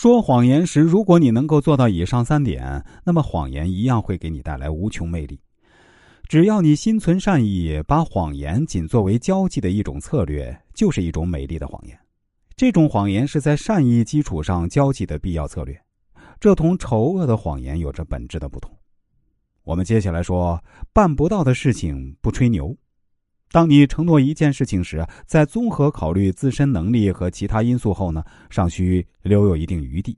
说谎言时，如果你能够做到以上三点，那么谎言一样会给你带来无穷魅力。只要你心存善意，把谎言仅作为交际的一种策略，就是一种美丽的谎言。这种谎言是在善意基础上交际的必要策略，这同丑恶的谎言有着本质的不同。我们接下来说，办不到的事情不吹牛。当你承诺一件事情时，在综合考虑自身能力和其他因素后呢，尚需留有一定余地，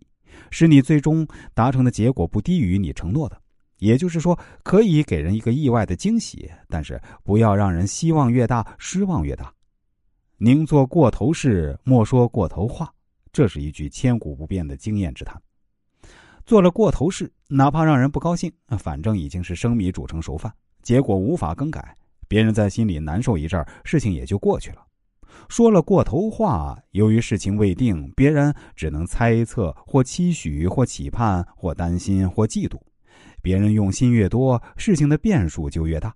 使你最终达成的结果不低于你承诺的。也就是说，可以给人一个意外的惊喜，但是不要让人希望越大，失望越大。宁做过头事，莫说过头话，这是一句千古不变的经验之谈。做了过头事，哪怕让人不高兴，反正已经是生米煮成熟饭，结果无法更改。别人在心里难受一阵儿，事情也就过去了。说了过头话，由于事情未定，别人只能猜测或期许或期盼或担心或嫉妒。别人用心越多，事情的变数就越大。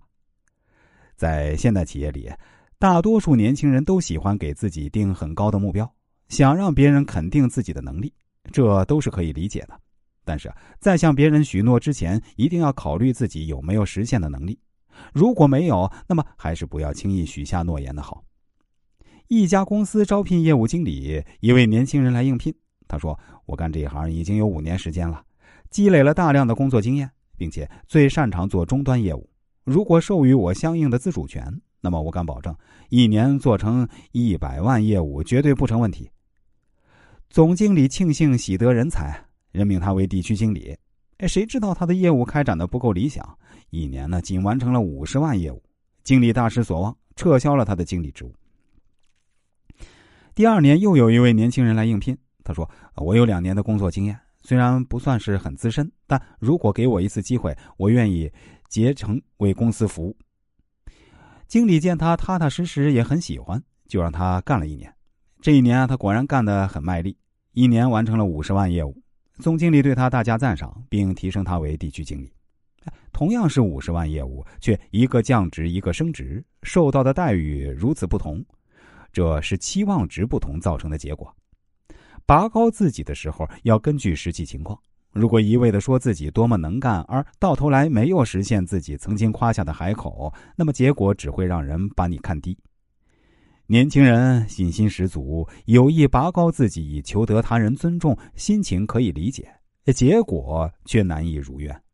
在现代企业里，大多数年轻人都喜欢给自己定很高的目标，想让别人肯定自己的能力，这都是可以理解的。但是在向别人许诺之前，一定要考虑自己有没有实现的能力。如果没有，那么还是不要轻易许下诺言的好。一家公司招聘业务经理，一位年轻人来应聘。他说：“我干这一行已经有五年时间了，积累了大量的工作经验，并且最擅长做终端业务。如果授予我相应的自主权，那么我敢保证，一年做成一百万业务绝对不成问题。”总经理庆幸喜得人才，任命他为地区经理。哎，谁知道他的业务开展的不够理想，一年呢仅完成了五十万业务，经理大失所望，撤销了他的经理职务。第二年又有一位年轻人来应聘，他说：“我有两年的工作经验，虽然不算是很资深，但如果给我一次机会，我愿意竭诚为公司服务。”经理见他踏踏实实，也很喜欢，就让他干了一年。这一年啊他果然干得很卖力，一年完成了五十万业务。总经理对他大加赞赏，并提升他为地区经理。同样是五十万业务，却一个降职，一个升职，受到的待遇如此不同，这是期望值不同造成的结果。拔高自己的时候，要根据实际情况。如果一味的说自己多么能干，而到头来没有实现自己曾经夸下的海口，那么结果只会让人把你看低。年轻人信心十足，有意拔高自己以求得他人尊重，心情可以理解，结果却难以如愿。